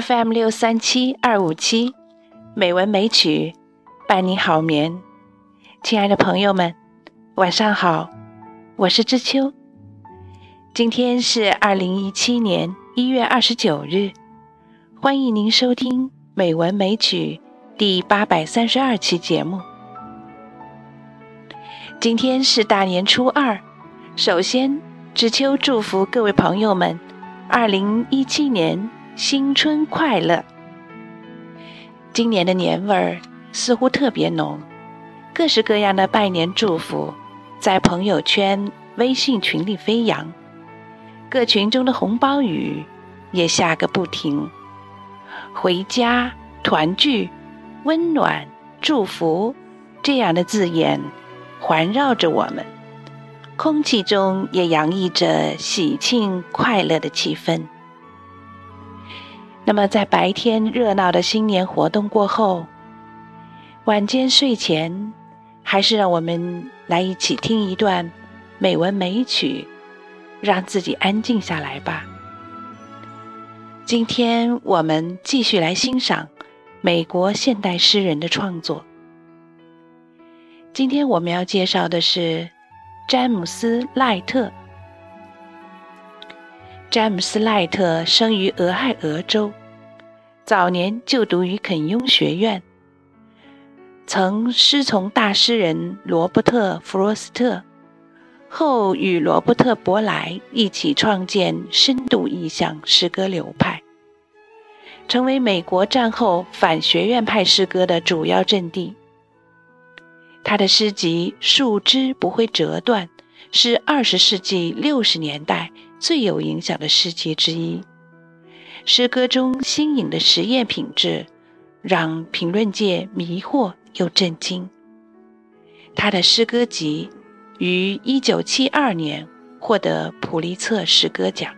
FM 六三七二五七，美文美曲，伴你好眠。亲爱的朋友们，晚上好，我是知秋。今天是二零一七年一月二十九日，欢迎您收听《美文美曲》第八百三十二期节目。今天是大年初二，首先，知秋祝福各位朋友们，二零一七年新春快乐。今年的年味儿似乎特别浓，各式各样的拜年祝福在朋友圈、微信群里飞扬。各群中的红包雨也下个不停，回家团聚、温暖、祝福这样的字眼环绕着我们，空气中也洋溢着喜庆快乐的气氛。那么，在白天热闹的新年活动过后，晚间睡前，还是让我们来一起听一段美文美曲。让自己安静下来吧。今天我们继续来欣赏美国现代诗人的创作。今天我们要介绍的是詹姆斯·赖特。詹姆斯·赖特生于俄亥俄州，早年就读于肯雍学院，曾师从大诗人罗伯特·弗罗斯特。后与罗伯特·伯莱一起创建深度意象诗歌流派，成为美国战后反学院派诗歌的主要阵地。他的诗集《树枝不会折断》是二十世纪六十年代最有影响的诗集之一。诗歌中新颖的实验品质，让评论界迷惑又震惊。他的诗歌集。于一九七二年获得普利策诗歌奖。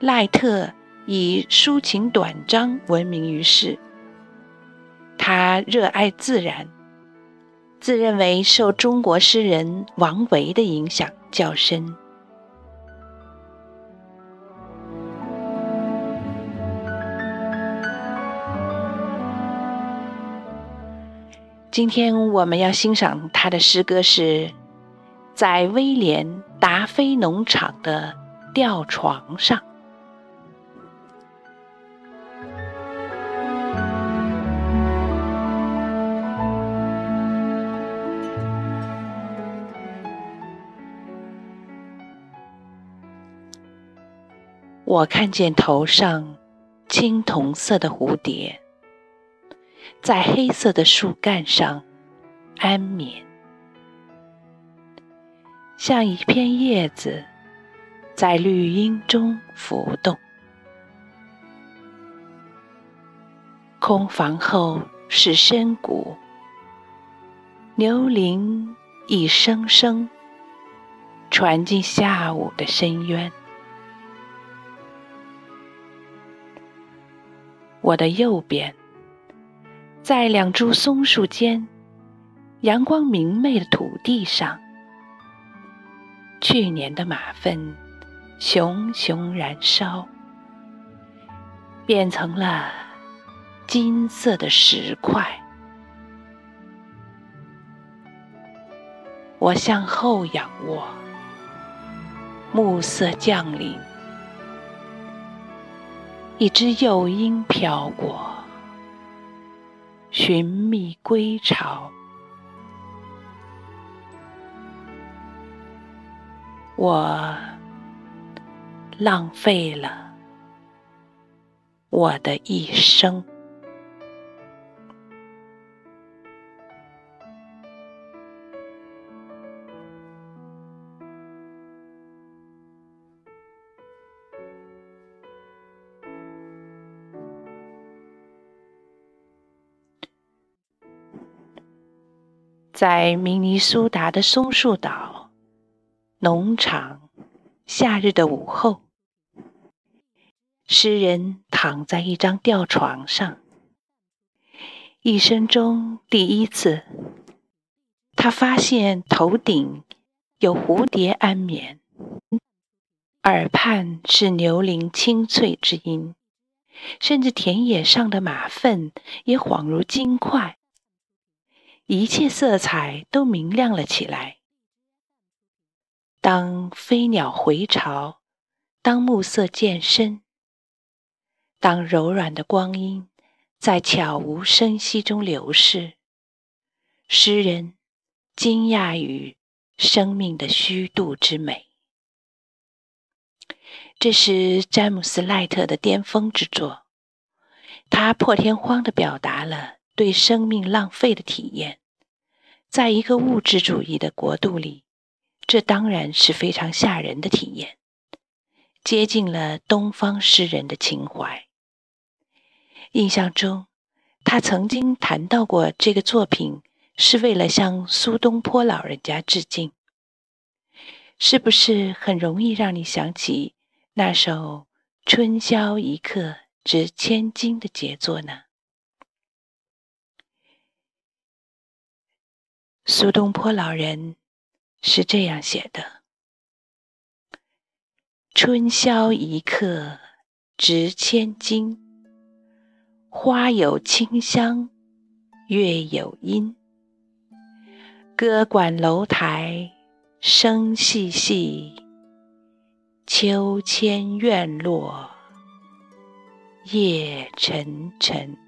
赖特以抒情短章闻名于世。他热爱自然，自认为受中国诗人王维的影响较深。今天我们要欣赏他的诗歌，是在威廉达菲农场的吊床上。我看见头上青铜色的蝴蝶。在黑色的树干上安眠，像一片叶子在绿荫中浮动。空房后是深谷，牛铃一声声传进下午的深渊。我的右边。在两株松树间，阳光明媚的土地上，去年的马粪熊熊燃烧，变成了金色的石块。我向后仰卧，暮色降临，一只幼鹰飘过。寻觅归巢，我浪费了我的一生。在明尼苏达的松树岛农场，夏日的午后，诗人躺在一张吊床上。一生中第一次，他发现头顶有蝴蝶安眠。耳畔是牛铃清脆之音，甚至田野上的马粪也恍如金块，一切色彩都明亮了起来。当飞鸟回巢，当暮色渐深，当柔软的光阴在悄无声息中流逝，诗人惊讶于生命的虚度之美。这是詹姆斯·赖特的巅峰之作，他破天荒地表达了对生命浪费的体验。在一个物质主义的国度里。这当然是非常吓人的体验，接近了东方诗人的情怀。印象中，他曾经谈到过这个作品是为了向苏东坡老人家致敬，是不是很容易让你想起那首“春宵一刻值千金”的杰作呢？苏东坡老人。是这样写的：“春宵一刻值千金，花有清香，月有阴。歌管楼台声细细，秋千院落夜沉沉。”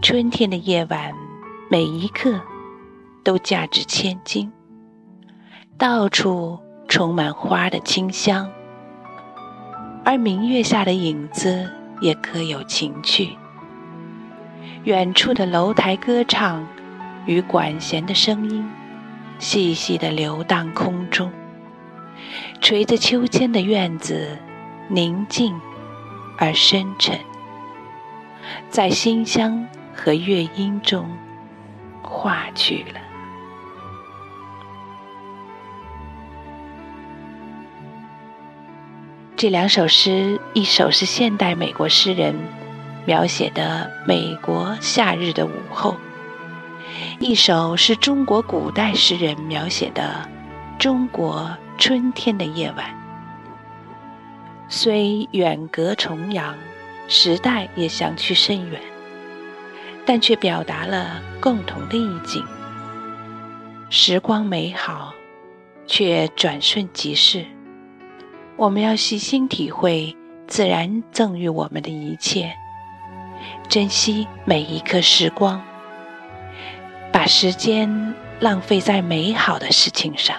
春天的夜晚，每一刻都价值千金。到处充满花的清香，而明月下的影子也各有情趣。远处的楼台歌唱与管弦的声音，细细的流荡空中。垂着秋千的院子，宁静而深沉，在馨香。和乐音中化去了。这两首诗，一首是现代美国诗人描写的美国夏日的午后，一首是中国古代诗人描写的中国春天的夜晚。虽远隔重洋，时代也相去甚远。但却表达了共同的意境。时光美好，却转瞬即逝。我们要细心体会自然赠予我们的一切，珍惜每一刻时光，把时间浪费在美好的事情上。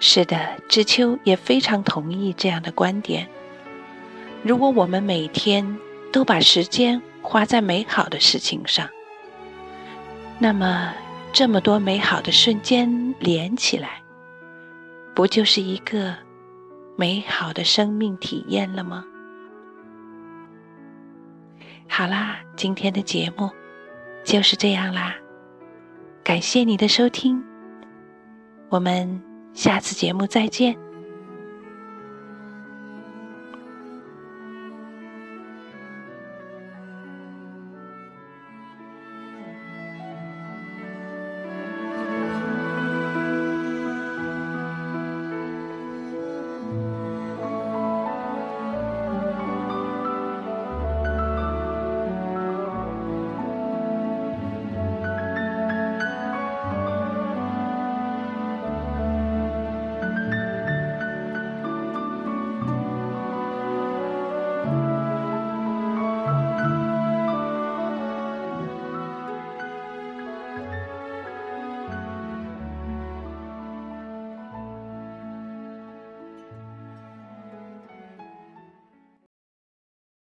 是的，知秋也非常同意这样的观点。如果我们每天都把时间花在美好的事情上，那么这么多美好的瞬间连起来，不就是一个美好的生命体验了吗？好啦，今天的节目就是这样啦，感谢你的收听，我们下次节目再见。